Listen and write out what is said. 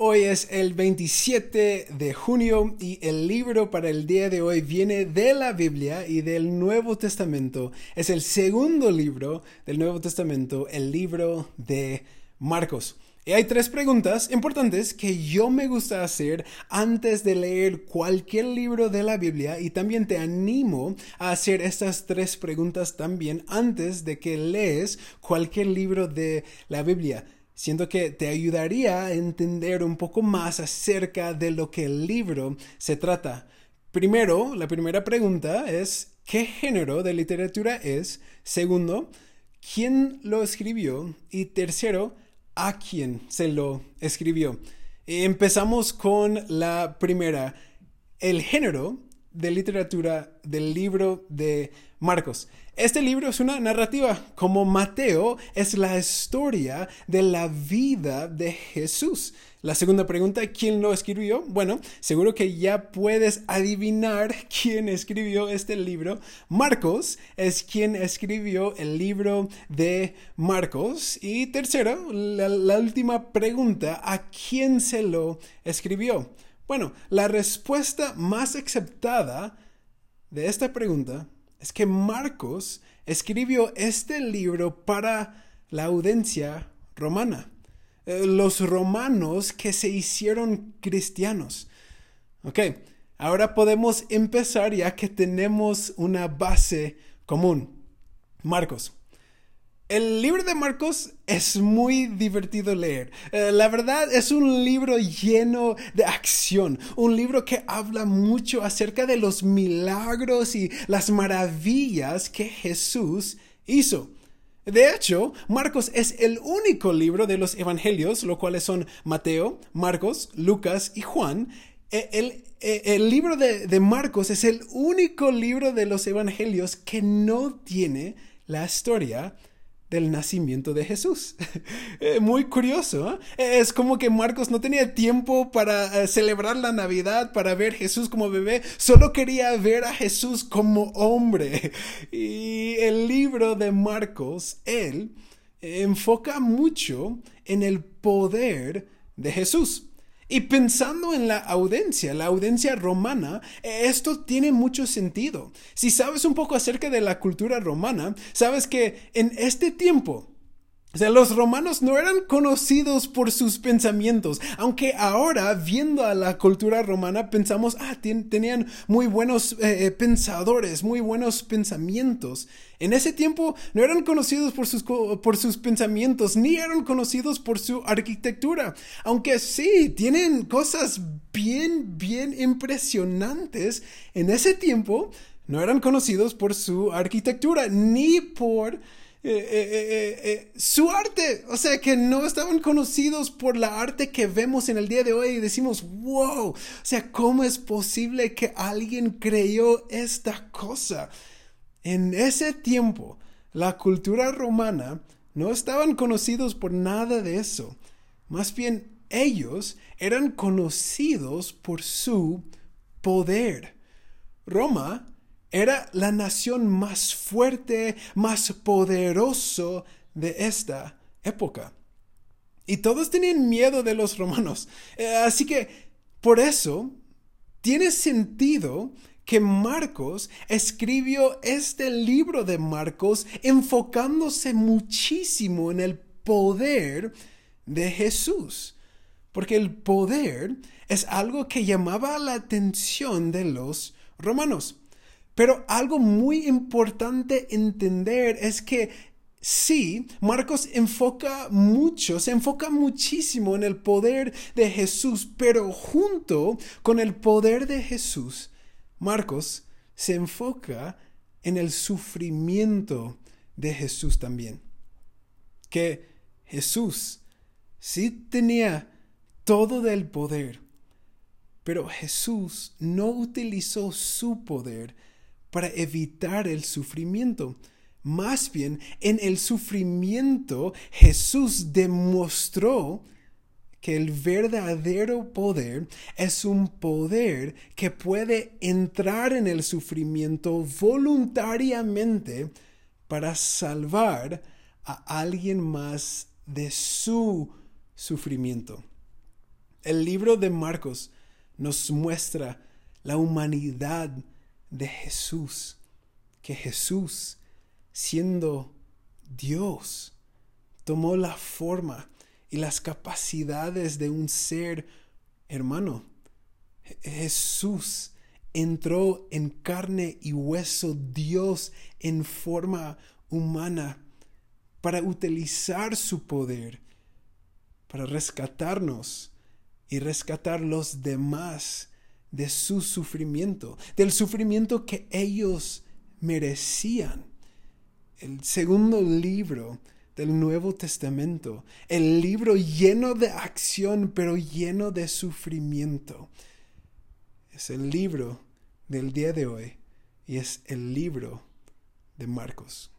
Hoy es el 27 de junio y el libro para el día de hoy viene de la Biblia y del Nuevo Testamento. Es el segundo libro del Nuevo Testamento, el libro de Marcos. Y hay tres preguntas importantes que yo me gusta hacer antes de leer cualquier libro de la Biblia y también te animo a hacer estas tres preguntas también antes de que lees cualquier libro de la Biblia. Siento que te ayudaría a entender un poco más acerca de lo que el libro se trata. Primero, la primera pregunta es, ¿qué género de literatura es? Segundo, ¿quién lo escribió? Y tercero, ¿a quién se lo escribió? Empezamos con la primera, el género de literatura del libro de Marcos. Este libro es una narrativa, como Mateo es la historia de la vida de Jesús. La segunda pregunta, ¿quién lo escribió? Bueno, seguro que ya puedes adivinar quién escribió este libro. Marcos es quien escribió el libro de Marcos. Y tercero, la, la última pregunta, ¿a quién se lo escribió? Bueno, la respuesta más aceptada de esta pregunta es que Marcos escribió este libro para la audiencia romana, eh, los romanos que se hicieron cristianos. Ok, ahora podemos empezar ya que tenemos una base común. Marcos, el libro de Marcos es muy divertido leer. Eh, la verdad es un libro lleno de acción, un libro que habla mucho acerca de los milagros y las maravillas que Jesús hizo. De hecho, Marcos es el único libro de los evangelios, lo cuales son Mateo, Marcos, Lucas y Juan. Eh, el, eh, el libro de, de Marcos es el único libro de los evangelios que no tiene la historia del nacimiento de Jesús. Eh, muy curioso. ¿eh? Es como que Marcos no tenía tiempo para eh, celebrar la Navidad, para ver Jesús como bebé, solo quería ver a Jesús como hombre. Y el libro de Marcos, él enfoca mucho en el poder de Jesús. Y pensando en la audiencia, la audiencia romana, esto tiene mucho sentido. Si sabes un poco acerca de la cultura romana, sabes que en este tiempo, o sea, los romanos no eran conocidos por sus pensamientos, aunque ahora, viendo a la cultura romana, pensamos, ah, tenían muy buenos eh, eh, pensadores, muy buenos pensamientos. En ese tiempo no eran conocidos por sus, por sus pensamientos, ni eran conocidos por su arquitectura, aunque sí, tienen cosas bien, bien impresionantes. En ese tiempo no eran conocidos por su arquitectura, ni por eh, eh, eh, su arte. O sea, que no estaban conocidos por la arte que vemos en el día de hoy y decimos, wow, o sea, ¿cómo es posible que alguien creyó esta cosa? En ese tiempo, la cultura romana no estaban conocidos por nada de eso. Más bien, ellos eran conocidos por su poder. Roma era la nación más fuerte, más poderoso de esta época. Y todos tenían miedo de los romanos. Eh, así que, por eso, tiene sentido que Marcos escribió este libro de Marcos enfocándose muchísimo en el poder de Jesús. Porque el poder es algo que llamaba la atención de los romanos. Pero algo muy importante entender es que sí, Marcos enfoca mucho, se enfoca muchísimo en el poder de Jesús, pero junto con el poder de Jesús, Marcos se enfoca en el sufrimiento de Jesús también. Que Jesús sí tenía todo del poder, pero Jesús no utilizó su poder para evitar el sufrimiento. Más bien, en el sufrimiento Jesús demostró que el verdadero poder es un poder que puede entrar en el sufrimiento voluntariamente para salvar a alguien más de su sufrimiento. El libro de Marcos nos muestra la humanidad de Jesús, que Jesús, siendo Dios, tomó la forma y las capacidades de un ser hermano. Jesús entró en carne y hueso, Dios en forma humana, para utilizar su poder, para rescatarnos y rescatar los demás de su sufrimiento, del sufrimiento que ellos merecían. El segundo libro del Nuevo Testamento, el libro lleno de acción pero lleno de sufrimiento. Es el libro del día de hoy y es el libro de Marcos.